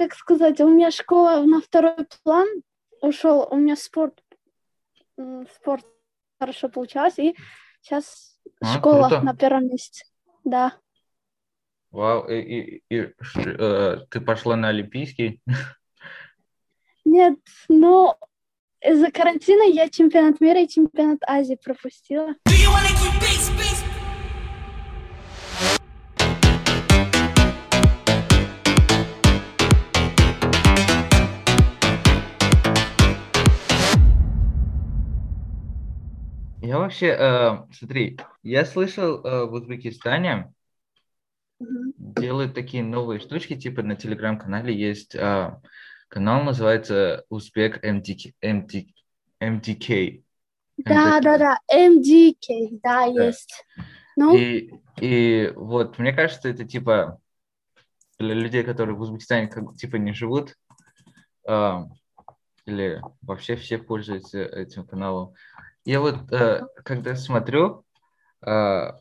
как сказать, у меня школа на второй план ушел, у меня спорт, спорт хорошо получалось, и сейчас а, школа круто. на первом месте, да. Вау, и, и, и э, ты пошла на Олимпийский? Нет, ну, из-за карантина я чемпионат мира и чемпионат Азии пропустила. Я вообще, э, смотри, я слышал э, в Узбекистане mm-hmm. делают такие новые штучки, типа на телеграм-канале есть э, канал, называется Узбек MDK. MD, MDK. Да, да, да, MDK, да, да. есть. Ну? И, и вот, мне кажется, это типа для людей, которые в Узбекистане как типа не живут, э, или вообще все пользуются этим каналом, я вот, э, когда смотрю, э,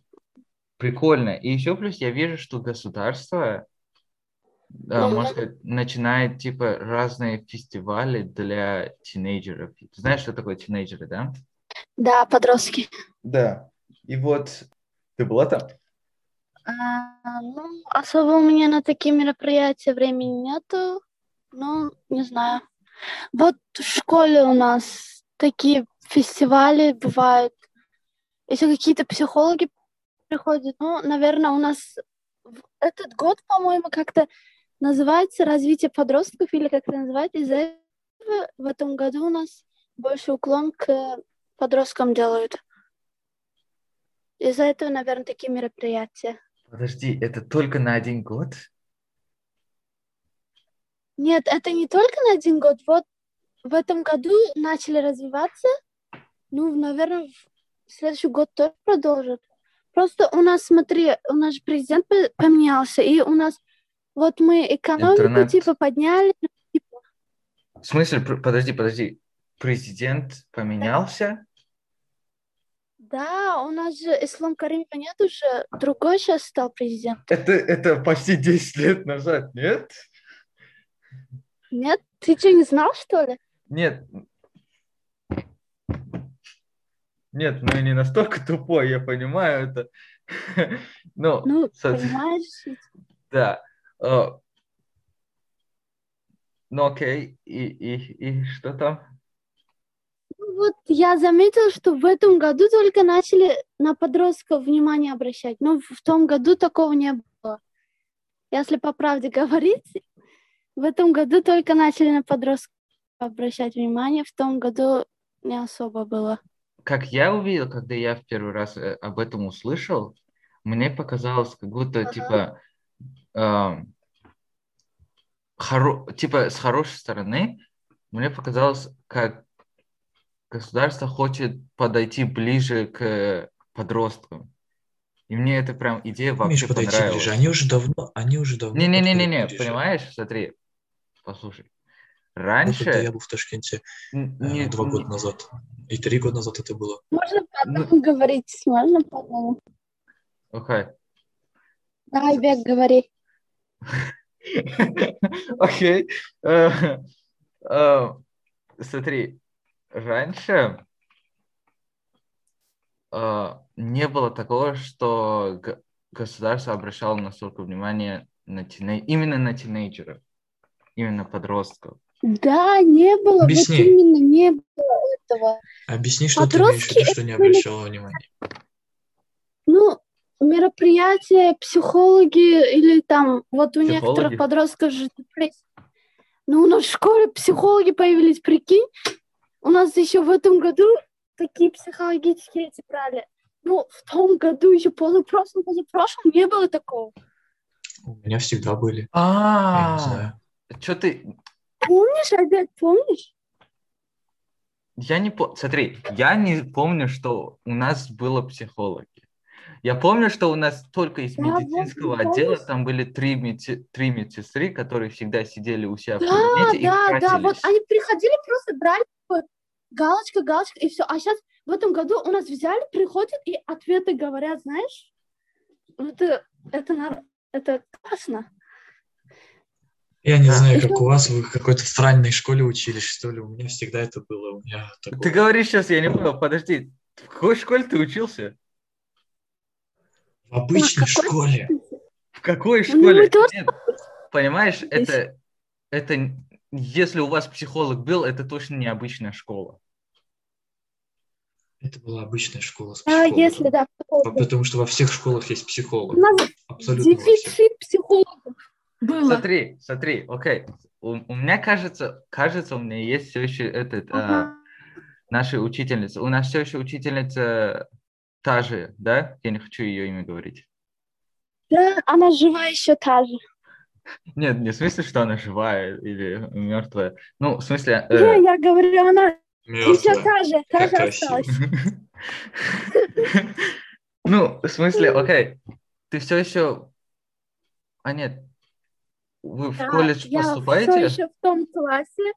прикольно. И еще плюс я вижу, что государство, э, можно сказать, начинает типа разные фестивали для тинейджеров. Ты знаешь, что такое тинейджеры, да? Да, подростки. Да. И вот ты была там? А, ну, особо у меня на такие мероприятия времени нету. Ну, не знаю. Вот в школе у нас такие фестивали бывают. Если какие-то психологи приходят, ну, наверное, у нас этот год, по-моему, как-то называется развитие подростков или как это называется. Из-за этого в этом году у нас больше уклон к подросткам делают. Из-за этого, наверное, такие мероприятия. Подожди, это только на один год? Нет, это не только на один год. Вот в этом году начали развиваться, ну, наверное, в следующий год тоже продолжат. Просто у нас, смотри, у нас же президент поменялся, и у нас вот мы экономику Интернет. типа подняли. Типа... В смысле, подожди, подожди, президент поменялся? Да, у нас же Ислам Каримова нет уже, другой сейчас стал президент. Это, это почти 10 лет назад, нет? Нет? Ты что, не знал, что ли? Нет, нет, ну я не настолько тупой, я понимаю это. ну, ну понимаешь? Да. Uh, ну окей, и, и, и что там? Ну, вот я заметила, что в этом году только начали на подростков внимание обращать. Но в том году такого не было. Если по правде говорить, в этом году только начали на подростков обращать внимание, в том году не особо было как я увидел, когда я в первый раз э, об этом услышал, мне показалось, как будто, типа, э, хоро... типа, с хорошей стороны, мне показалось, как государство хочет подойти ближе к подросткам. И мне это прям идея вообще Миш, понравилась. ближе. Они уже давно, они уже давно. Не-не-не-не, понимаешь? Смотри, послушай. Раньше... Ну, когда я был в Ташкенте э, не, два года назад. И три года назад это было. Можно по одному ну... говорить? Можно по одному? Окей. Okay. Давай, Бек, говори. Окей. Э, э, смотри, раньше не было такого, что государство обращало настолько внимание на тиней... именно на тинейджеров, именно подростков. Да, не было. Объясни. Вот именно не было этого. Объясни, что Подростки ты имеешь в виду, что не обращала внимания. Ну, мероприятия, психологи или там, вот у психологи? некоторых подростков же депрессия. Ну, у нас в школе психологи появились, прикинь. У нас еще в этом году такие психологические эти брали. Ну, в том году, еще позапрошлом, позапрошлом не было такого. У меня всегда были. А, что ты... Помнишь, опять помнишь? Я не помню. Смотри, я не помню, что у нас было психологи. Я помню, что у нас только из медицинского вот, отдела помнишь? там были три, меди... три медсестры, которые всегда сидели у себя да, в кабинете да, и Да, да, вот они приходили, просто брали галочка, галочка, и все. А сейчас в этом году у нас взяли, приходят и ответы говорят, знаешь? Это, это, это классно. Я не Да. знаю, как у вас, вы в какой-то странной школе учились, что ли? У меня всегда это было. У меня Ты такое- говоришь сейчас, я не понял, подожди, в какой школе ты учился? В обычной какой- школе. В какой Ну, школе? тоже- Нет, понимаешь, это, это, если у вас психолог был, это точно не обычная школа. Это была обычная школа с А психологом. если, да, По- Потому что во всех школах есть психолог. у нас Абсолютно дефицит психологов было. Смотри, смотри, окей. У, у меня кажется, кажется, у меня есть все еще этот, а, Ага. наша учительница. У нас все еще учительница та же, да? Я не хочу ее имя говорить. Да, она жива еще та же. Нет, не в смысле, что она живая или мертвая. Ну, в смысле... Э, я говорю, она еще Мертвая. та же, та Как же красиво. осталась. Ну, в смысле, окей, ты все еще... А нет, вы в Да, колледж я поступаете? все еще в том классе.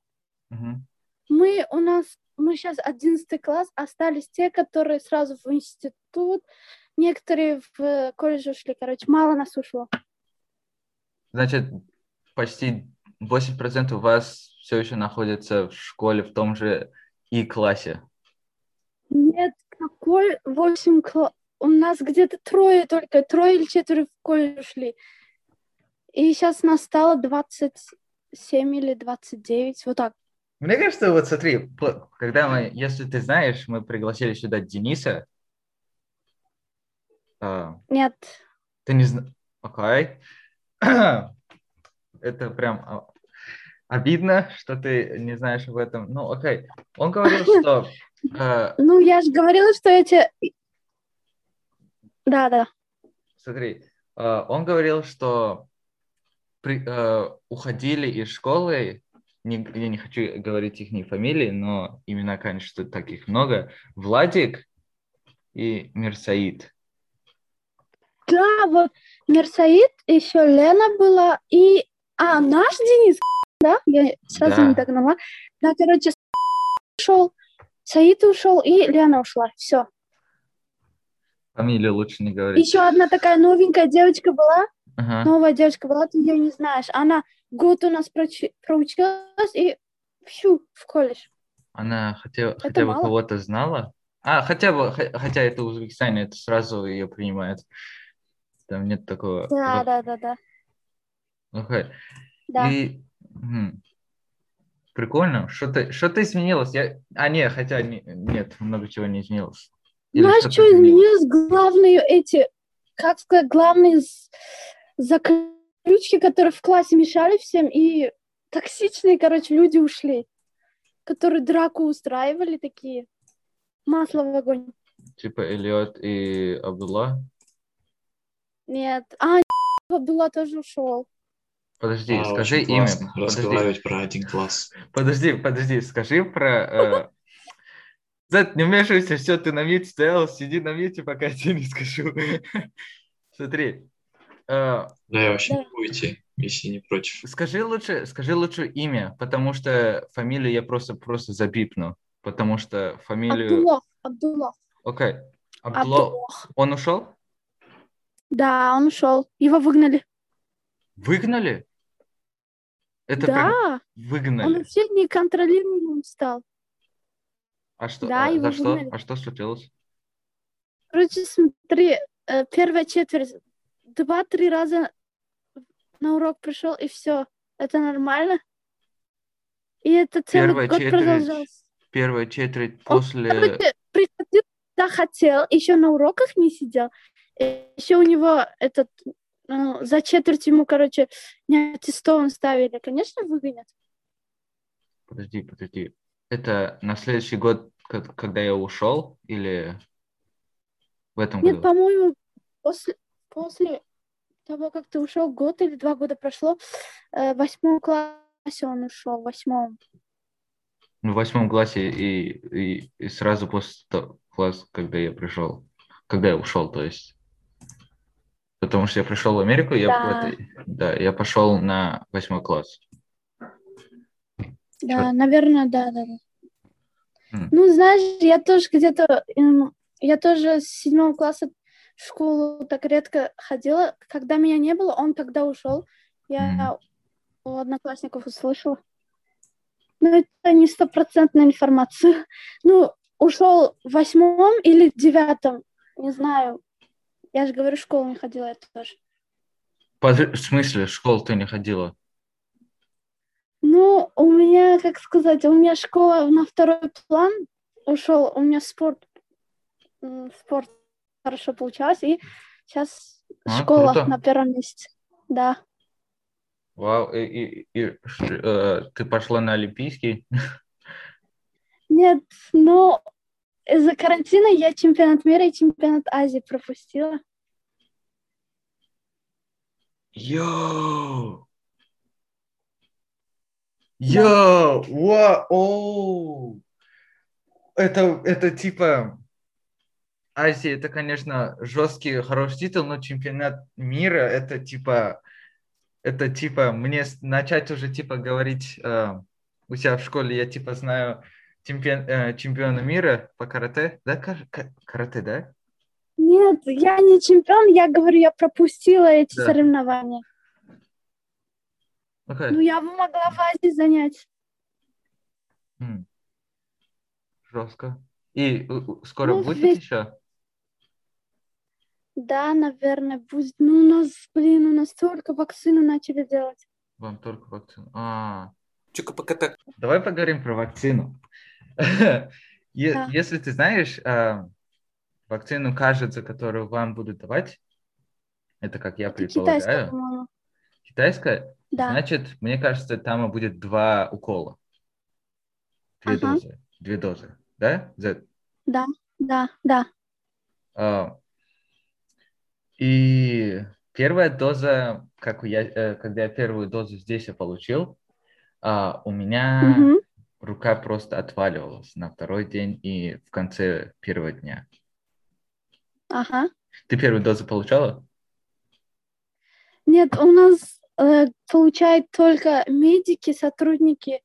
Мгм. Мы у нас, мы сейчас 11 класс, остались те, которые сразу в институт, некоторые в э, колледж ушли, короче, мало нас ушло. Значит, почти 80% вас все еще находится в школе в том же и классе. Нет, какой 8 класс? У нас где-то трое только, трое или четверо в колледж ушли. И сейчас нас стало 27 или 29, вот так. Мне кажется, вот смотри, когда мы, если ты знаешь, мы пригласили сюда Дениса. а, Нет, ты не знаешь. Окей. Это прям а, обидно, что ты не знаешь об этом. Ну, окей. Он говорил, что а, ну я же говорила, что эти... Да, да. Смотри, он говорил, что при- э, уходили из школы, не- я не хочу говорить их фамилии, но имена, конечно, таких много, Владик и Мирсаид. Да, вот Мерсаид, еще Лена была, и... А, наш Денис, да? Я сразу Да. не догнала. Да, короче, ушел, Саид ушел, и Лена ушла. Все. Фамилию лучше не говорить. Еще одна такая новенькая девочка была, Ага. новая девочка была, ты ее не знаешь. Она год у нас прочи- проучилась и всю в колледж. Она хотя, хотя бы кого-то знала? А, хотя бы, хо- хотя это Узбекистане, это сразу ее принимают. Там нет такого. Да, вот, да, да, да. окей. Да. И мгм. прикольно. Что-то что изменилось. Я... А, нет, хотя не- нет, много чего не изменилось. Или Знаешь, что-то что изменилось? Главные эти, как сказать, главные з- заключки, которые в классе мешали всем, и токсичные, короче, люди ушли, которые драку устраивали такие. Масло в огонь. Типа Элиот и Абдулла. Нет. А, Абдулла тоже ушел. Подожди, А, скажи имя. классно Подожди, разговаривать про один класс. подожди, подожди, скажи про... э, Зет, не вмешивайся, все, ты на мьюте стоял, сиди на мьюте, пока я тебе не скажу. Смотри, Да, я вообще Да. не могу идти, если не против. скажи лучше, скажи лучше имя, потому что фамилию я просто просто забипну, потому что фамилию... Абдулла. Абдулла. Окей, Абдулла, Абдулла. он ушел? Да, он ушел. Его выгнали. Выгнали? Это да, он выгнали. вообще неконтролируемым стал. А что? да, а его за что? выгнали. А что случилось? Короче, смотри, э, первая четверть, два-три раза на урок пришел, и все. Это нормально? И это целый Первая год четверть продолжалось. Первая четверть Он, после... короче, приходил, когда хотел, еще на уроках не сидел. Еще у него этот, ну, за четверть ему, короче, не аттестован ставили. Конечно, выгонят. Подожди, подожди. Это на следующий год, ко- когда я ушел, или в этом Нет, году? по-моему, после, после того, как ты ушел, год или два года прошло, э, в восьмом классе он ушел, в восьмом. Ну, В восьмом классе и, и, и сразу после того класса, когда я пришел, когда я ушел, то есть. Потому что я пришел в Америку, я, в Да. да, я пошел на восьмой класс. Да, наверное, да, да, да. Ну, знаешь, я тоже где-то, я тоже с седьмого класса в школу так редко ходила. Когда меня не было, он тогда ушел. Я у одноклассников услышала. Но это не стопроцентная информация. Ну, ушел в восьмом или девятом, не знаю. Я же говорю, в школу не ходила я тоже. Под- В смысле, в школу ты не ходила? Ну, у меня, как сказать, у меня школа на второй план ушел, у меня спорт, спорт хорошо получалось, и сейчас А, школа круто. на первом месте. Да. Вау, и, и- и э, ты пошла на Олимпийский? Нет, но из-за карантина я чемпионат мира и чемпионат Азии пропустила. Йоу! Йоу! Ва! Оу! Это, это типа... Азия, это, конечно, жесткий, хороший титул, но чемпионат мира, это типа... Это типа, мне начать уже типа говорить э, у себя в школе, я типа знаю чемпион, э, чемпиона мира по карате, да, кар- ка- карате, да? Нет, я не чемпион, я говорю, я пропустила эти Да. соревнования. Окей. Ну, я бы могла в Азии занять. Жестко. И скоро Ну, будет весь- еще? Да, наверное, будет. Ну, у нас, блин, у нас только вакцину начали делать. Вам только вакцину. А, Чука пока так. давай поговорим про вакцину. Да. Если ты знаешь, а, вакцину, кажется, которую вам будут давать, это как я предполагаю, китайская, Да. значит, мне кажется, там будет два укола. Две Ага. дозы. Две дозы. Да? За- Да, да. А, И первая доза, как я, э, когда я первую дозу здесь я получил, а, у меня Мгм. рука просто отваливалась на второй день и в конце первого дня. Ага. Ты первую дозу получала? Нет, у нас э, получают только медики, сотрудники,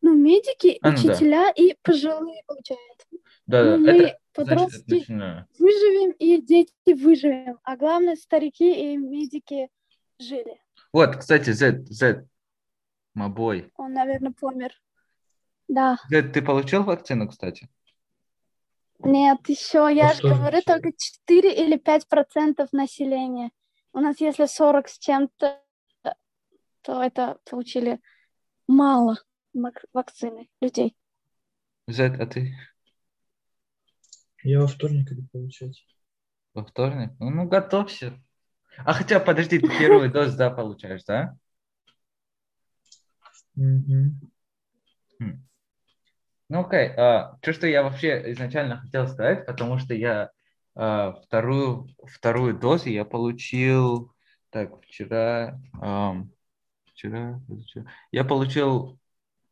ну, медики, А, ну да. учителя и пожилые получают. Да, Ну, да. мы, Это, подростки, начинаю. выживем, и дети выживем. А главное, старики и медики жили. Вот, кстати, Z, Z, мобой. Он, наверное, помер. Да. Z, ты получил вакцину, кстати? Нет, еще, я что же говорю, только 4 или 5 процентов населения. У нас, если 40 с чем-то, то это получили мало вакцины людей. Z, а ты Я во вторник иду получать. во вторник? Ну, ну, готовься. А хотя, подожди, ты первую дозу, да, получаешь, да? Мгм. Ну, окей. а, то, что я вообще изначально хотел сказать, потому что я а, вторую, вторую дозу я получил, так, вчера, вчера, я получил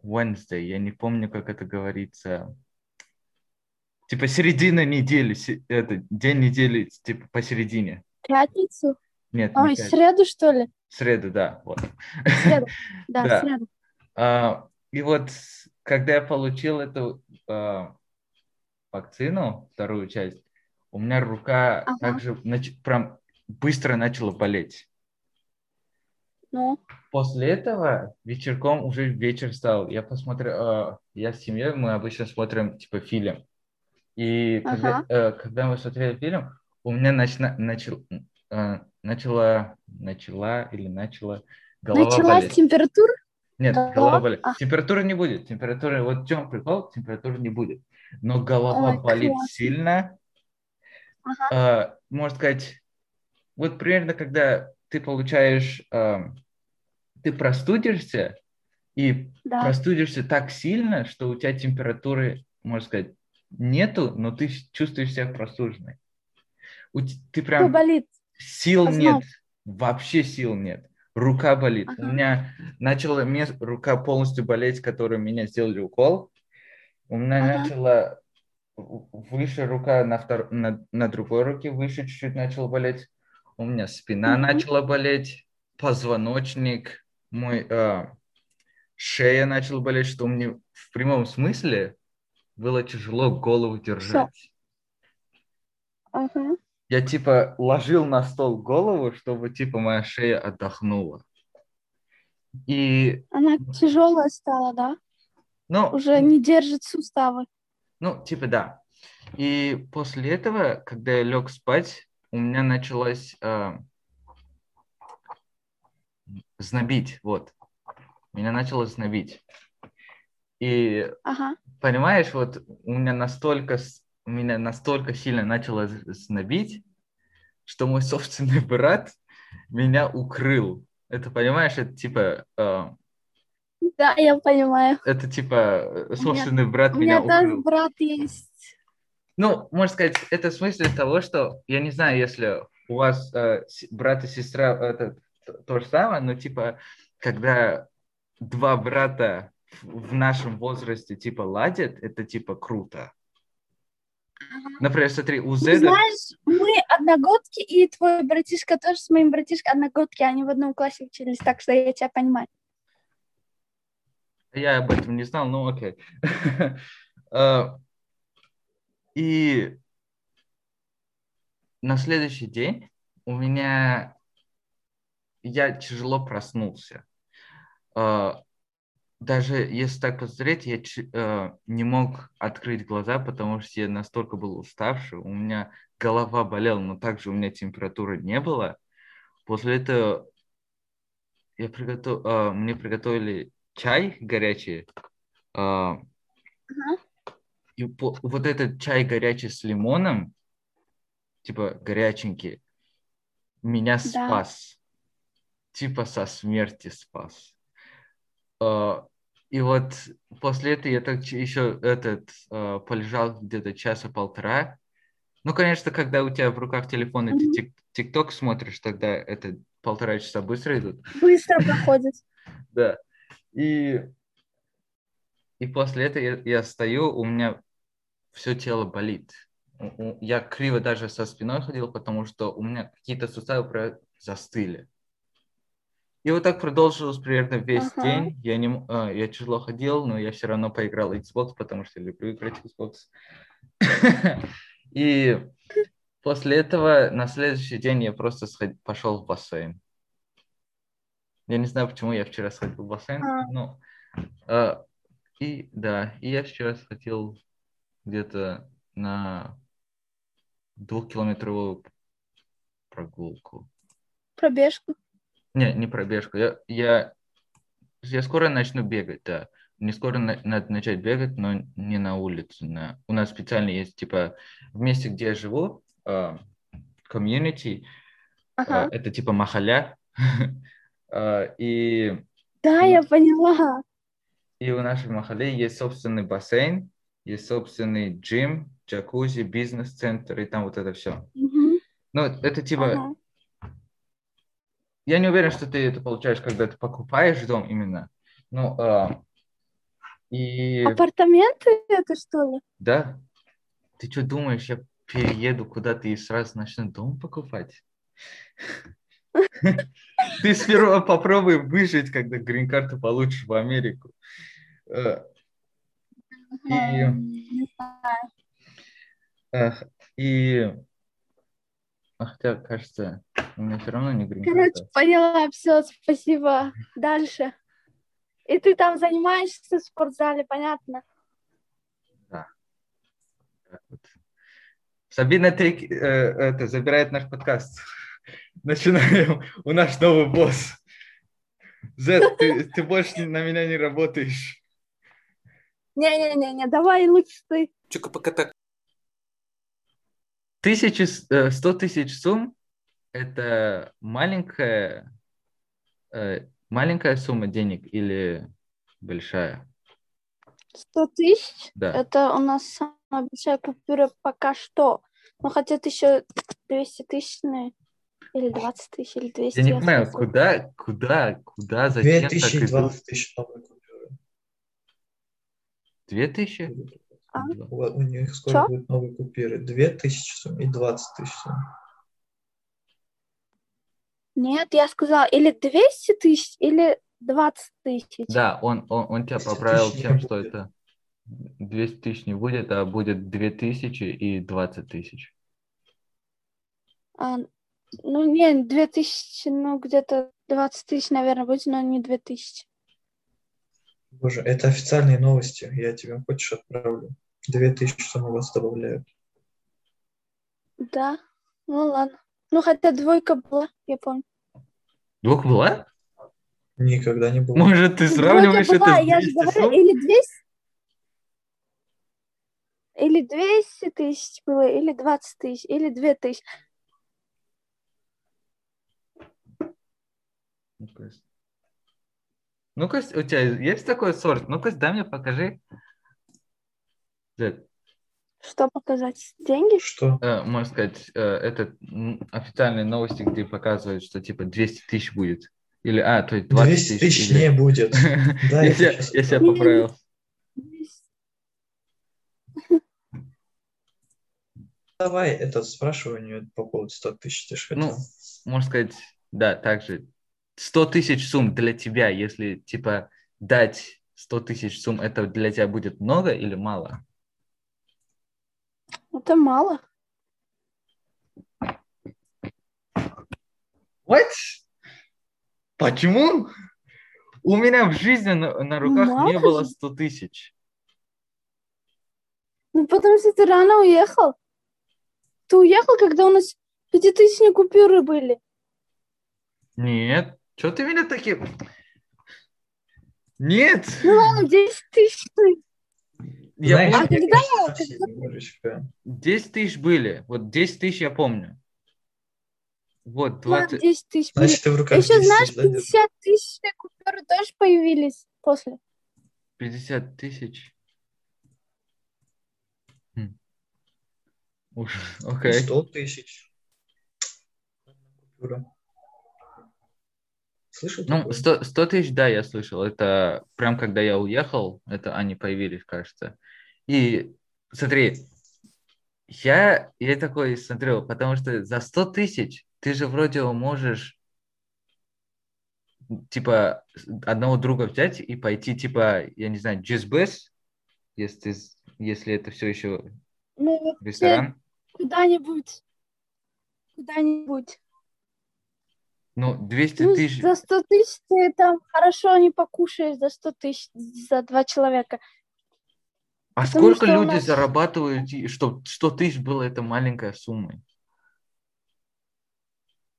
Wednesday, я не помню, как это говорится. Типа середина недели, это день недели, типа посередине. Пятницу? Нет, не Ой, пять- среду, что ли? среду, да, вот. Среду. Да, Да. среду. А, и вот когда я получил эту а, вакцину, вторую часть, у меня рука Ага. также нач- прям быстро начала болеть. Ну, После этого вечерком уже вечер стал. Я посмотрел, а, я с семьей, мы обычно смотрим типа фильм. И когда, э, когда мы смотрели фильм, у меня начна- начал, э, начала, начала или начала голова началась болеть. температура? Нет, Голова? голова болит. А. Температуры не будет. Температуры, вот в чем прикол, температуры не будет. Но голова Ой, болит классно. сильно. Ага. А, можно сказать, вот примерно когда ты получаешь, а, ты простудишься, и Да. простудишься так сильно, что у тебя температуры, можно сказать, нету, но ты чувствуешь себя простуженной. У ты Что прям болит? сил Озноб. нет, вообще сил нет. Рука болит. У Ага. меня начала рука полностью болеть, которую меня сделали укол. У меня Ага. начала выше рука на, втор... на, на другой руке выше чуть-чуть начала болеть. У меня спина Мгм. начала болеть, позвоночник, мой а, шея начала болеть, что мне в прямом смысле было тяжело голову держать. Ага. Я типа ложил на стол голову, чтобы типа моя шея отдохнула. И, Она тяжелая стала, да? ну, Уже не держит суставы. ну, типа да. И после этого, когда я лег спать, у меня началось а, знобить, вот. Меня начало знобить. И Ага. Понимаешь, вот у меня настолько, у меня настолько сильно начало знобить, что мой собственный брат меня укрыл. Это, понимаешь, это типа, а, Да, я понимаю. это типа э, собственный брат У меня меня тоже укрыл. брат есть. Ну, можно сказать, это в смысле того, что, я не знаю, если у вас э, брат и сестра, это т- то же самое, но типа, когда два брата в нашем возрасте типа ладят, это типа круто. Например, смотри, у Ты Зеда... знаешь, мы одногодки, и твой братишка тоже с моим братишкой одногодки, они в одном классе учились, так что я тебя понимаю. Я об этом не знал, ну окей. Э, И на следующий день у меня я тяжело проснулся. Э, Даже если так посмотреть, я э, не мог открыть глаза, потому что я настолько был уставший. У меня голова болела, но также у меня температуры не было. После этого я приготов... э, мне приготовили чай горячий. э, И по- вот этот чай горячий с лимоном, типа горяченький, меня спас. Типа со смерти спас. Э, И вот после этого я так еще этот э, полежал где-то часа полтора. Ну, конечно, когда у тебя в руках телефон, и ты ТикТок смотришь, тогда это полтора часа быстро идут. Быстро проходит. Да. И, и после этого я, я стою, у меня все тело болит. Я криво даже со спиной ходил, потому что у меня какие-то суставы застыли. И вот так продолжилось примерно весь Ага. день. Я, не, а, я тяжело ходил, но я все равно поиграл в Xbox, потому что люблю играть Xbox. И после этого на следующий день я просто сход- пошел в бассейн. Я не знаю, почему я вчера сходил в бассейн, А. но а, и да, и я вчера сходил где-то на двухкилометровую прогулку. Пробежку. Не, не пробежку. Я, я, я скоро начну бегать, да. Мне скоро на- надо начать бегать, но не на улице. На... У нас специально есть, типа, в месте, где я живу, а, комьюнити, а, Ага. это типа махаля. А, И Да, ну. я поняла. И у нашей махали есть собственный бассейн, есть собственный джим, джакузи, бизнес-центр, и там вот это все. Мгм. Ну, это типа, Ага. Я не уверен, что ты это получаешь, когда ты покупаешь дом именно. Ну, а, и Апартаменты это что ли? да, ты что думаешь, я перееду куда-то и сразу начну дом покупать? Ты сперва попробуй выжить, когда грин-карту получишь в Америку. Э, И- И... Хотя, кажется, у меня все равно не Короче, грин-карта. поняла, все, спасибо. Дальше. И ты там занимаешься в спортзале, понятно? Так вот. Сабина Трик э, это, забирает наш подкаст. Начинаем. У нас новый босс. Зет, ты, ты больше на меня не работаешь. Не-не-не, давай лучше ты. Чука пока так. Тысячи, с- э, сто тысяч сумм – это маленькая, э, маленькая сумма денег или большая? Сто тысяч? Да. Это у нас самая большая купюра пока что. Но хотят еще 200 тысячные. Или 20 тысяч, или 200. Я не я понимаю, слышала. куда, куда, куда, зачем так 2000 и идут? 20 тысяч новые купюры. Две тысячи? А? У, них скоро Чё? будет новые купюры. 2000 сумм и 20 тысяч сумм. Нет, я сказала или 200 тысяч, или 20 тысяч. Да, он, он, он тебя 200 поправил тем, что будет. это 200 тысяч не будет, а будет 2000 и 20 тысяч. А, Ну, не, 2000, ну, где-то 20 тысяч, наверное, будет, но не 2000. Боже, это официальные новости. Я тебе хочешь отправлю. Две тысячи суммы вас добавляют. Да, ну ладно. Ну, хотя двойка была, я помню. Двух была? Никогда не было. Может, ты Ну, сравниваешь двойка была, это с я же 200 говорю, сумм? или 200, или 200 тысяч было, или 20 тысяч, или 2 тысячи. Ну-ка. Ну-ка, у тебя есть такой сорт? Ну-ка, дай мне покажи. Что показать? Деньги? Что? э, можно сказать, э, это официальные новости, где показывают, что типа 200 тысяч будет. Или, а, то есть 20 200 тысяч или- не будет. Да, я, я себя- поправил. Давай этот спрашивай у нее по поводу 100 тысяч. Ты Ну, можно сказать, да, также 100 тысяч сумм для тебя, если типа дать 100 тысяч сумм, это для тебя будет много или мало? Это мало. What? Почему? У меня в жизни на, на руках не Мало было же. 100 тысяч. Ну, потому что ты рано уехал. Ты уехал, когда у нас пятитысячные купюры были. Нет. Что ты меня таким... Нет. Ну ладно, 10 тысяч. Я Знаешь, А когда я- совсем немножечко. 10 тысяч были. Вот 10 тысяч я помню. Вот, Ладно, 20... 10 тысяч были. Значит, ты в руках Еще 10 знаешь, тысяч, да, держишь? 50 тысячные купюры тоже появились после. 50 тысяч. Хм. Уж, окей. 100 тысяч. Купюра. Слышал Ну, такое? 100, 100 тысяч, да, я слышал. Это прям когда я уехал, это они появились, кажется. И смотри, я, я такой смотрю, потому что за 100 тысяч ты же вроде можешь типа одного друга взять и пойти типа, я не знаю, JustBus, если, если это все еще Ну, ресторан. куда-нибудь. Куда-нибудь. Ну, 200 Ну, тысяч. за 100 тысяч ты там хорошо не покушаешь за 100 тысяч за два человека. А потому сколько люди нас- зарабатывают, чтобы 100 тысяч было это маленькая сумма?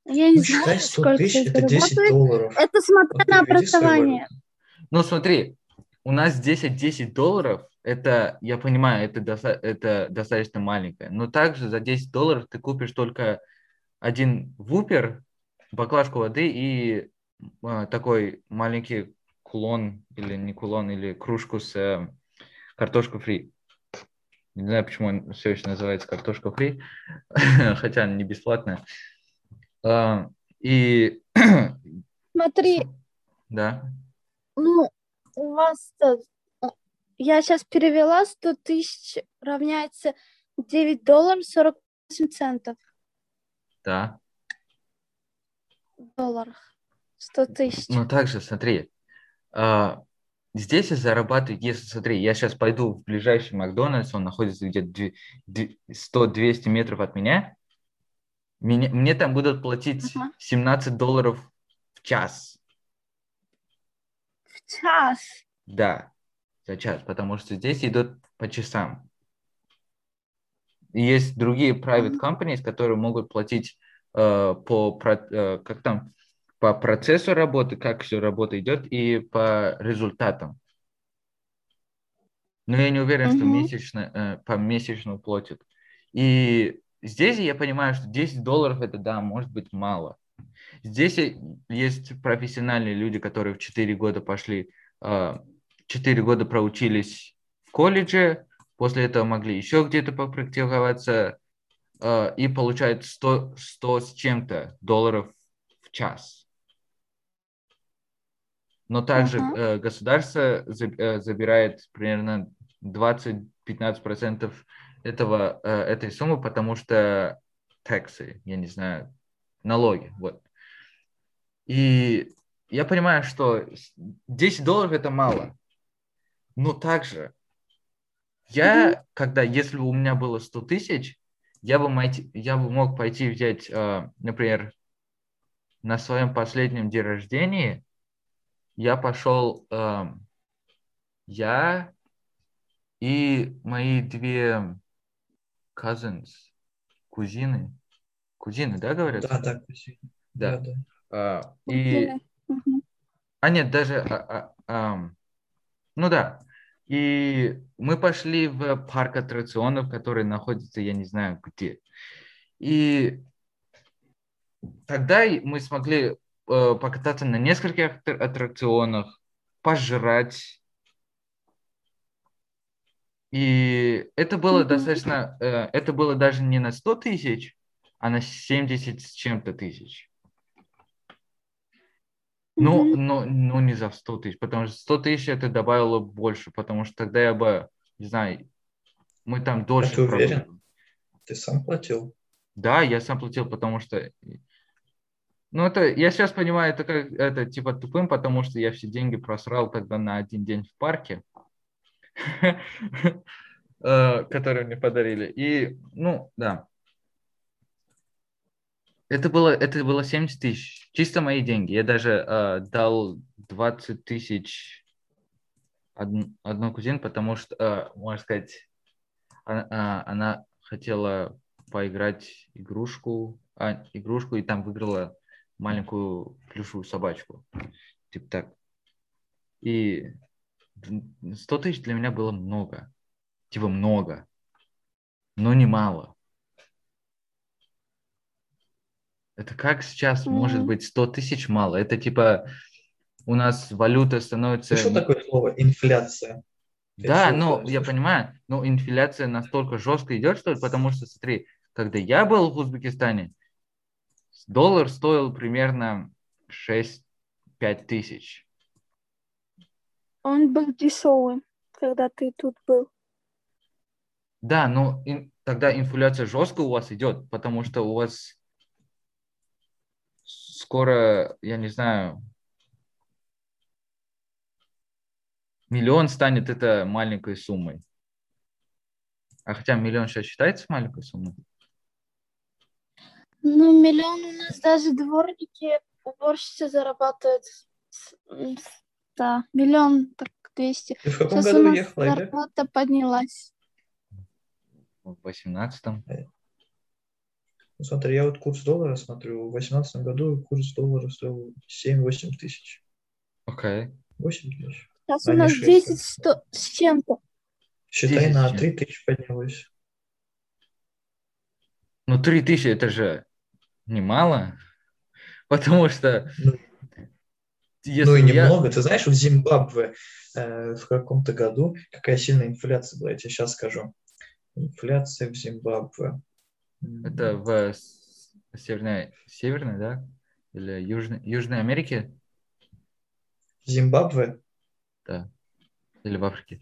Я не Ну, знаю, считай, 100 сколько тысяч ты это 10 зарабатываешь. долларов. Это смотря Вот на образование. Ну, смотри, у нас 10-10 долларов, это, я понимаю, это, доста- это достаточно маленькое, но также за 10 долларов ты купишь только один вупер, баклажку воды и а, такой маленький кулон, или не кулон, или кружку с э, картошкой фри. Не знаю, почему он все еще называется картошка фри, хотя она не бесплатная. А, И Смотри, да, ну, у вас... Я сейчас перевела 100 тысяч равняется 9 долларов 48 центов да. Долларов. 100 тысяч. Ну, также, смотри, а, здесь я зарабатываю, если, смотри, я сейчас пойду в ближайший Макдональдс, он находится где-то две- две- 100-200 метров от меня, мне, мне там будут платить Ага. 17 долларов в час, В час. да, за час, потому что здесь идут по часам. И есть другие private companies, которые могут платить по, про- э, как там, по процессу работы, как все работа идет, и по результатам. Но я не уверен, что месячно, э, по месячному платят. И здесь я понимаю, что 10 долларов это, да, может быть мало. Здесь есть профессиональные люди, которые в 4 года пошли, э, 4 года проучились в колледже, после этого могли еще где-то попрактиковаться э, и получают 100, 100 с чем-то долларов в час. Но также э, государство за- э, забирает примерно 20-15% этого, э, этой суммы, потому что таксы, я не знаю, налоги, вот. И я понимаю, что с- 10 долларов это мало, но также я, когда, если бы у меня было 100 тысяч, я бы, майти- я бы мог пойти взять, э, например, на своем последнем день рождения я пошел, э, я и мои две cousins, кузины, кузины, да, говорят? Да, да, кузина. Да. да. А, и, а нет, даже, а, а, ам, ну да, и мы пошли в парк аттракционов, который находится, я не знаю где. И тогда мы смогли э, покататься на нескольких аттракционах, пожрать. И это было достаточно, э, это было даже не на 100 тысяч, а на 70 с чем-то тысяч. Ну, ну, ну, не за 100 тысяч, потому что 100 тысяч это добавило больше, потому что тогда я бы, не знаю, мы там дольше ты уверен? пробыли. Ты сам платил? Да, я сам платил, потому что... Ну, это, я сейчас понимаю, это как, это типа тупым, потому что я все деньги просрал тогда на один день в парке, э, которые мне подарили. И, ну, да. Это было, это было 70 тысяч, чисто мои деньги. Я даже э, дал 20 тысяч од- одной кузине, потому что, э, можно сказать, она, а, она хотела поиграть игрушку, а, игрушку и там выиграла маленькую плюшевую собачку. Типа так. И 100 тысяч для меня было много. Типа много. Но не мало. Это как сейчас может Мгм. быть 100 тысяч мало? Это типа у нас валюта становится... Ты что такое слово инфляция? Да, ну, я понимаю, но инфляция настолько жестко идет, что ли, потому что, смотри, когда я был в Узбекистане, доллар стоил примерно 6-5 тысяч. Он был дешевый, когда ты тут был. Да, но ин- тогда инфляция жестко у вас идет, потому что у вас скоро, я не знаю, миллион станет это маленькой суммой. А хотя миллион сейчас считается маленькой суммой? Ну, миллион у нас даже дворники, уборщицы зарабатывают. Да, миллион, так, 200. Ты в каком Сейчас у году нас ехала, зарплата поднялась. В 18 Ну, смотри, я вот курс доллара смотрю. В 2018 году курс доллара стоил 7-8 тысяч. Окей. 8 тысяч. Сейчас А у нас шесть, 10 да? сто- с чем-то. Считай, 10 на чем. 3 тысячи поднялось. Ну, 3000 это же немало, потому что Ну, если ну и я- немного. Ты знаешь, в Зимбабве э, в каком-то году какая сильная инфляция была, я тебе сейчас скажу. Инфляция в Зимбабве. Это в Северной, Северной, да? Или Южной, Южной Америке? Зимбабве? Да. Или в Африке?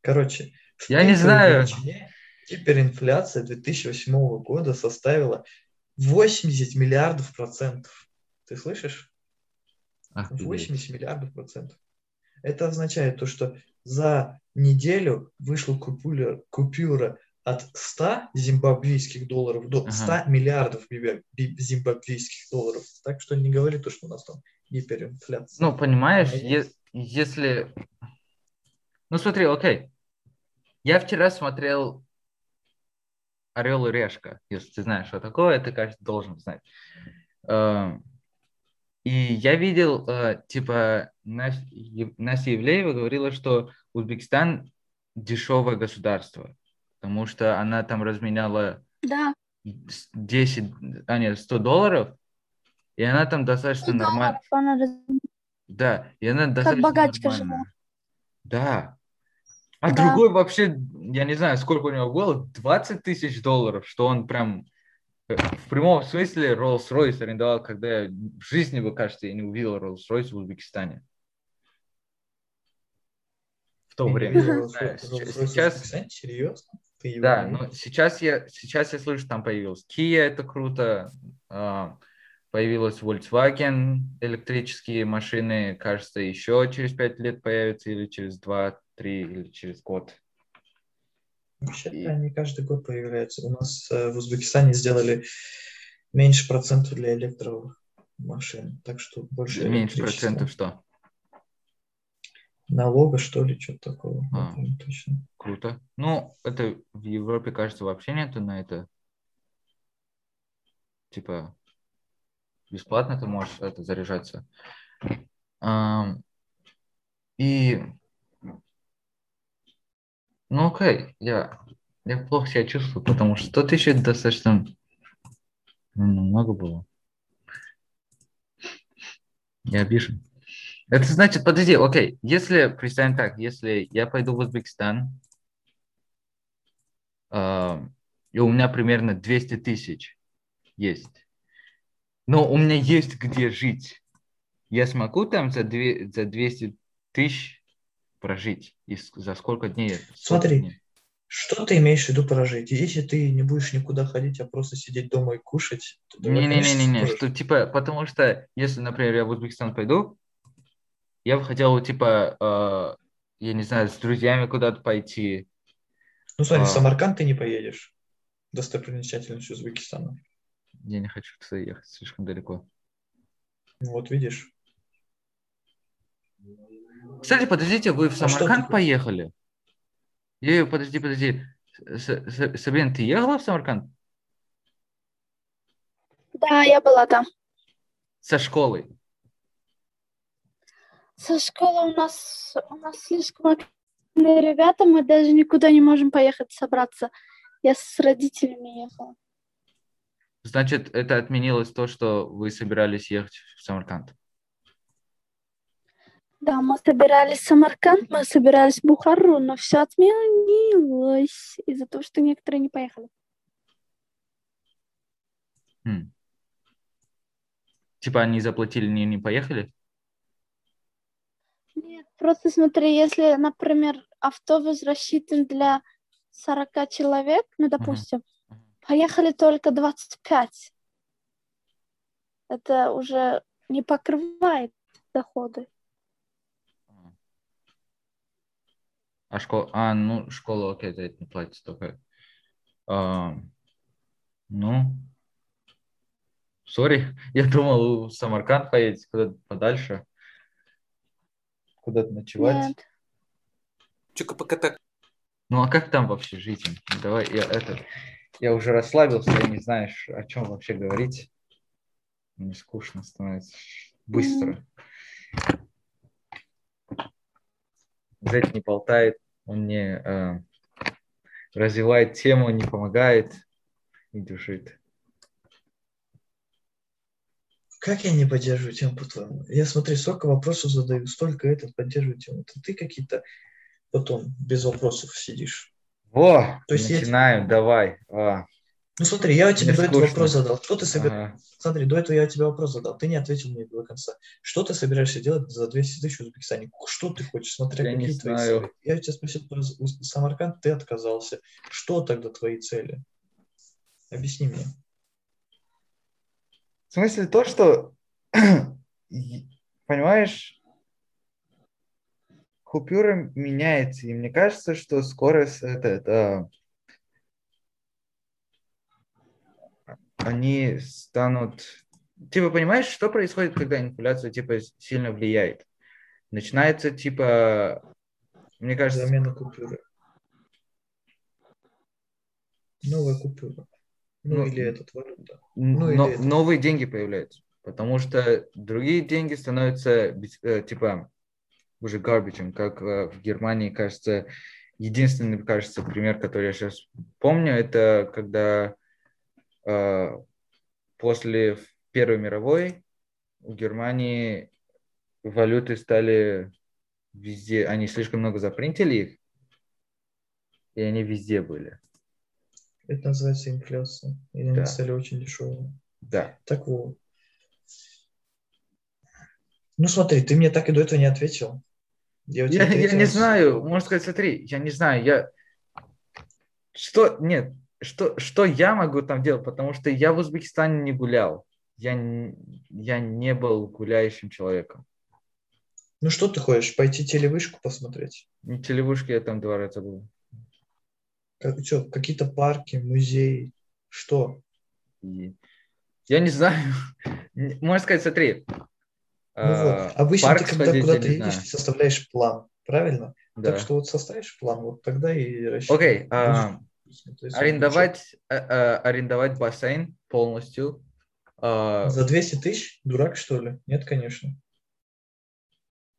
Короче, Я не знаю. гиперинфляция 2008 года составила 80 миллиардов процентов. Ты слышишь? Офигеть. 80 миллиардов процентов. Это означает то, что за неделю вышла купюра, купюра от 100 зимбабвийских долларов до Ага. 100 миллиардов биби- би- зимбабвийских долларов. Так что не говори то, что у нас там гиперинфляция. Ну, понимаешь, е- если... Ну, смотри, окей. Я вчера смотрел «Орел и решка». Если ты знаешь, что такое, ты, кажется, должен знать. Эм, И я видел, э, типа, Настя Евлеева говорила, что Узбекистан дешевое государство, потому что она там разменяла Да, с- 10, а нет, 100 долларов, и она там достаточно 100 нормально... она Да, и она достаточно богачка нормальная. Да. А Да. другой вообще, я не знаю, сколько у него было, 20 тысяч долларов, что он прям э, в прямом смысле Rolls-Royce арендовал, когда я в жизни, бы, кажется, я не увидел Rolls-Royce в Узбекистане. В то время. сейчас-? Серьезно? Да, но видел? сейчас я, сейчас я слышу, там появилась Kia, это круто, а, появилась Volkswagen, электрические машины, кажется, еще через 5 лет появятся, или через 2, 3, или через год. Вообще-то И- они каждый год появляются. У нас э, в Узбекистане сделали меньше процентов для электромашин, так что больше Меньше процентов что? Налога, что ли, что-то такого. не А. помню точно. Круто. Ну, это в Европе, кажется, вообще нету на это. Типа, бесплатно ты можешь это заряжаться. Ам, И, ну окей, я, я плохо себя чувствую, потому что 100 тысяч достаточно ну, много было. Я обижен. Это значит, подожди, окей, если, представим так, если я пойду в Узбекистан, а, и у меня примерно 200 тысяч есть, но у меня есть где жить, я смогу там за, две, за 200 тысяч прожить? И за сколько дней? Смотри, дней? Что ты имеешь в виду прожить? Если ты не будешь никуда ходить, а просто сидеть дома и кушать, Не-не-не-не, сможешь. что типа, потому что если, например, я в Узбекистан пойду, я бы хотел, типа, э, я не знаю, с друзьями куда-то пойти. Ну смотри, А. в Самарканд ты не поедешь. Достопримечательность Узбекистана. Я не хочу туда ехать, слишком далеко. Ну, Вот видишь. Кстати, подождите, вы в А Самарканд хочешь? поехали? Е, подожди, подожди. С- Сабин, ты ехала в Самарканд? Да, я была там. Со школой? Со школы у нас, у нас слишком активные ребята, мы даже никуда не можем поехать собраться. Я с родителями ехала. Значит, это отменилось то, что вы собирались ехать в Самарканд. Да, мы собирались в Самарканд, мы собирались в Бухару, но все отменилось из-за того, что некоторые не поехали. Хм. Типа они заплатили, не, не поехали? Просто смотри, если, например, автобус рассчитан для 40 человек, ну, допустим, Мгм. поехали только 25. Это уже не покрывает доходы. А школа... А, ну, школа, окей, за это не платится только. А, ну, сори, я думал, в Самарканд поедете куда-то подальше. Куда-то ночевать. Нет. Чука-пока-так. Ну, а как там вообще жить? Давай, я это... Я уже расслабился, я не знаю, ш- о чем вообще говорить. Мне скучно становится быстро. Зет не болтает, он не э, развивает тему, не помогает и душит. Как я не поддерживаю тему, по-твоему? Я смотри, столько вопросов задаю, столько этот поддерживаю тему. Это ты какие-то потом без вопросов сидишь. Во, То есть я- начинаем, давай. А, Ну смотри, я тебе Мне до этого скучно. вопрос задал. Что ты собираешься? ага. Смотри, до этого я тебе вопрос задал. Ты не ответил мне до конца. Что ты собираешься делать за 200 тысяч в Узбекистане? Что ты хочешь, смотря Я не какие твои знаю. цели? Я тебя спросил про Самарканд, ты отказался. Что тогда твои цели? Объясни мне. В смысле то, что, понимаешь, купюра меняется, и мне кажется, что скоро с- это, это, они станут... Типа, понимаешь, что происходит, когда инфляция, типа, сильно влияет? Начинается, типа, мне кажется, Замена купюры. Новая купюра. Ну, Ну, или этот валюта. Ну, или но- это. новые деньги появляются, потому что другие деньги становятся э, типа уже гарбичем, как э, в Германии, кажется, единственный, кажется, пример, который я сейчас помню, это когда э, после Первой мировой в Германии валюты стали везде, они слишком много запринтили их, и они везде были. Это называется инфляция. И они Да. стали очень дешевыми. Да. Так вот. Ну смотри, ты мне так и до этого не ответил. Я, Я, я не знаю, можно сказать, смотри, я не знаю, я... Что, нет, что, что я могу там делать, потому что я в Узбекистане не гулял, я, я не был гуляющим человеком. Ну что ты хочешь, пойти телевышку посмотреть? Не телевушки я там два раза был. Как, что, какие-то парки, музеи, что? Я не знаю. Можно сказать, смотри. Ну а, вот, обычно парк ты когда сходить, куда-то едешь, ты составляешь план, правильно? Да. Так что вот составишь план, вот тогда и рассчитывай. Окей, а, есть арендовать, а, а, арендовать бассейн полностью. а, За 200 тысяч? Дурак, что ли? Нет, конечно.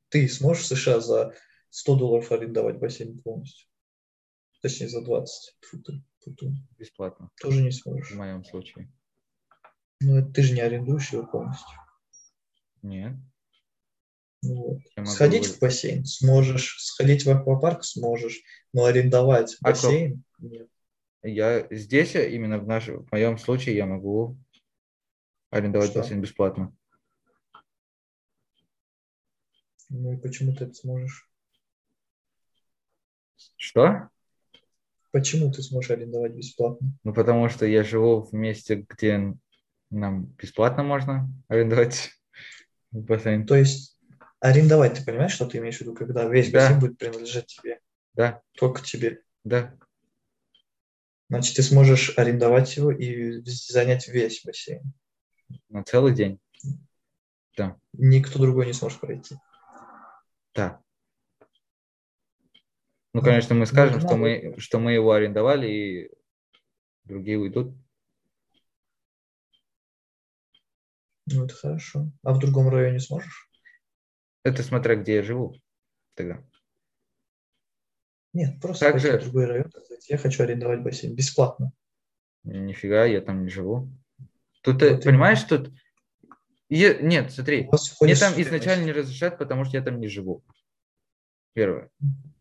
Ты сможешь в США за 100 долларов арендовать бассейн полностью? Точнее, за 20. Фу ты, фу ты. бесплатно, Тоже не в сможешь. моем случае. Ну, это ты же не арендуешь его полностью. Нет. Вот. Сходить вы- в бассейн сможешь, сходить в аквапарк сможешь, но арендовать Аква- бассейн нет. Я здесь, именно в, нашем, в моем случае, я могу арендовать Что? бассейн бесплатно. Ну и почему ты это сможешь? Что? Почему ты сможешь арендовать бесплатно? Ну, потому что я живу в месте, где нам бесплатно можно арендовать бассейн. То есть арендовать, ты понимаешь, что ты имеешь в виду, когда весь Да. бассейн будет принадлежать тебе, Да, только тебе. да. Значит, ты сможешь арендовать его и занять весь бассейн. На целый день. Никто другой не сможет пройти. Да. Ну, Ну, конечно, мы скажем, это что мы, что мы его арендовали, и другие уйдут. Ну, это хорошо. А в другом районе сможешь? Это смотря где я живу тогда. Нет, просто Также- пойти в другой район. Я хочу арендовать бассейн бесплатно. Нифига, я там не живу. Тут, Вот э, именно. понимаешь, тут... Е- Нет, смотри, мне там изначально не разрешат, потому что я там не живу. Первое.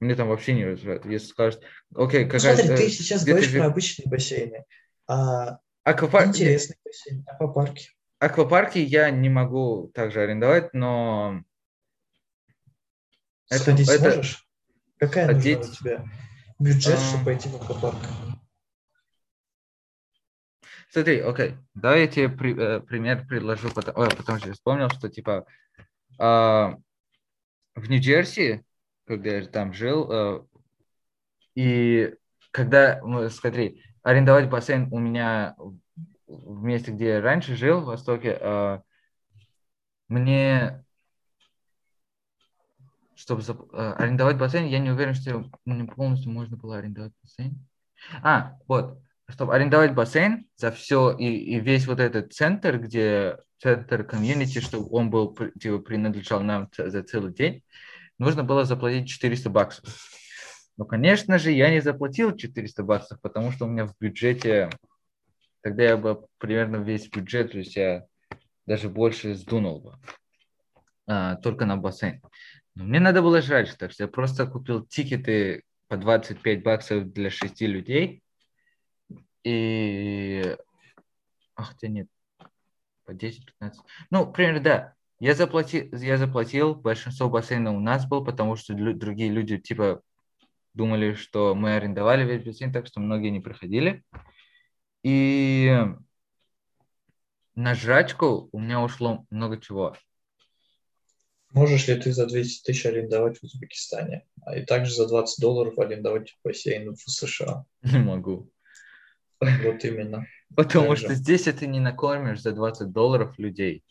Мне там вообще не разрешат. Если скажут, окей, Ну, какая... смотри, э, ты сейчас где ты говоришь жив- про обычные бассейны. А аквапарк- интересный бассейн, аквапарки. Аквапарки я не могу также арендовать, но... Это- Сходить это- сможешь? Какая нужна у Одеть. тебя бюджет, А. чтобы пойти в аквапарк? Смотри, окей, давай я тебе при- э, пример предложу, потом, ой, потому что я вспомнил, что типа а, в Нью-Джерси, когда я там жил, э, и когда, ну, смотри, арендовать бассейн у меня в- месте, где я раньше жил, в Востоке, э, мне, чтобы зап- э, арендовать бассейн, я не уверен, что мне полностью можно было арендовать бассейн. А, вот, чтобы арендовать бассейн за все и, и весь вот этот центр, где центр комьюнити, чтобы он был, типа, принадлежал нам за целый день, нужно было заплатить 400 баксов. Ну, конечно же, я не заплатил 400 баксов, потому что у меня в бюджете, тогда я бы примерно весь бюджет, то есть я даже больше сдунул бы, а, только на бассейн. Но мне надо было жрать, так что я просто купил тикеты по 25 баксов для 6 людей, и... Ах, хотя нет. По 10-15. Ну, примерно, да. Я заплатил, я заплатил, большинство бассейнов у нас был, потому что лю- другие люди, типа, думали, что мы арендовали весь бассейн, так что многие не приходили. И на жрачку у меня ушло много чего. Можешь ли ты за 200 тысяч арендовать в Узбекистане, а и также за 20 долларов арендовать бассейн в США? Не могу. Вот именно. Потому Также. что здесь ты не накормишь за 20 долларов людей.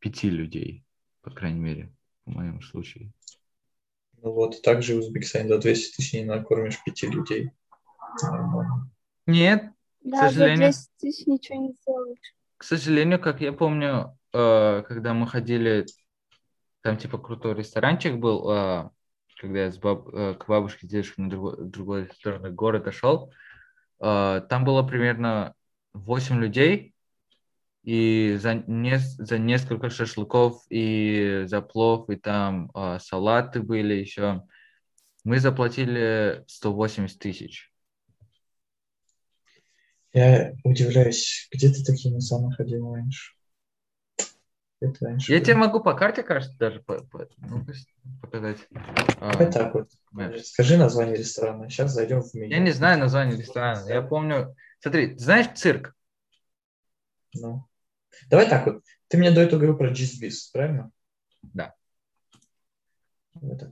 Пяти людей, по крайней мере, в моем случае. Ну вот, также в Узбекистане за 200 тысяч не накормишь пяти людей. Нет, Да, за сожалению. 200 тысяч ничего не сделаешь. к сожалению, как я помню, э, когда мы ходили, там типа крутой ресторанчик был, э, когда я с баб- э, к бабушке с дедушкой на другой, другой стороне города шел, там было примерно 8 людей, и за, не, за несколько шашлыков и за плов, и там э, салаты были еще, мы заплатили 180 тысяч. Я удивляюсь, где ты такие места находил раньше? Я тебе могу по карте, кажется, даже по- по- ну, показать. А, Давай так вот. Maps. Скажи название ресторана. Сейчас зайдем в меню. Я не знаю название ресторана. Я помню. Смотри, знаешь цирк? Ну. Давай так вот. Ты мне до этого говорил про GSBIS, правильно? Так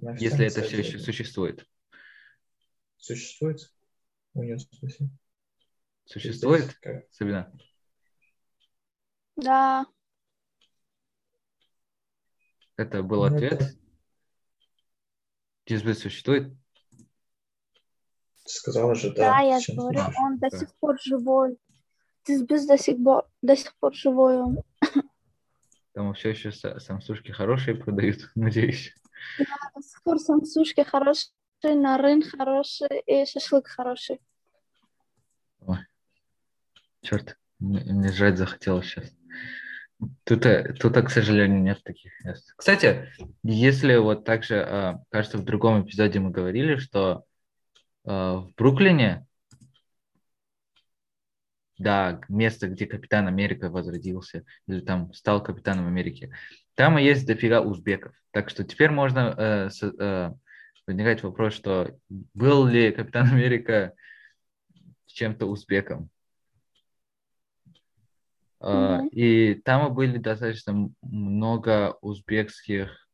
на если это все еще существует. Существует? У нее спроси. Существует? Сабина? Да, Это был Ну, ответ. это- Дисбет существует? Ты сказала же, да, да. я Чем говорю, он до Да. сих пор живой. Дисбис до сих пор, до сих пор живой. Там все еще са- самсушки хорошие продают, надеюсь. До сих пор самсушки хорошие, нарын хороший и шашлык хороший. Черт, мне, мне жрать захотелось сейчас. Тут, э, тут, к сожалению, нет таких мест. Кстати, если вот также, а, кажется, в другом эпизоде мы говорили, что а, в Бруклине, да, место, где Капитан Америка возродился, или там стал Капитаном Америки, там и есть дофига узбеков. Так что теперь можно э, с- э, возникать вопрос, что был ли Капитан Америка чем-то узбеком? А, Мгм. И там были достаточно много узбекских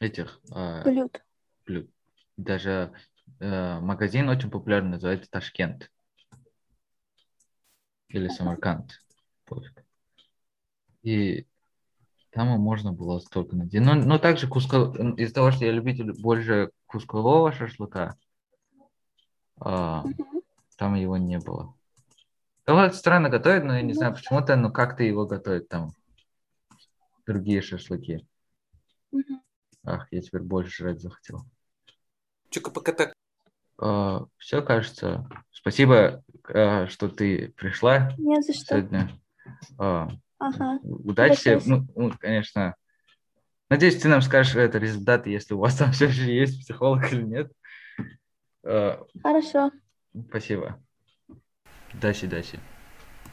этих а, Блюд. блюд. Даже э, магазин очень популярный, называется Ташкент. Или Самарканд. пофиг. И там можно было столько найти. Но, но также куско... из-за того, что я любитель больше кускового шашлыка, а, там его не было. Его странно готовят, но я не знаю почему-то, но как-то его готовят там. Другие шашлыки. Ах, я теперь больше жрать захотел. Чука-пока-так. все, кажется. Спасибо, а, что ты пришла Не за что. сегодня. А, Ага. Удачи. Обращайся. Ну, ну, конечно. Надеюсь, ты нам скажешь это результаты, если у вас там все же есть психолог или нет. А, Хорошо. Спасибо. Удачи, удачи.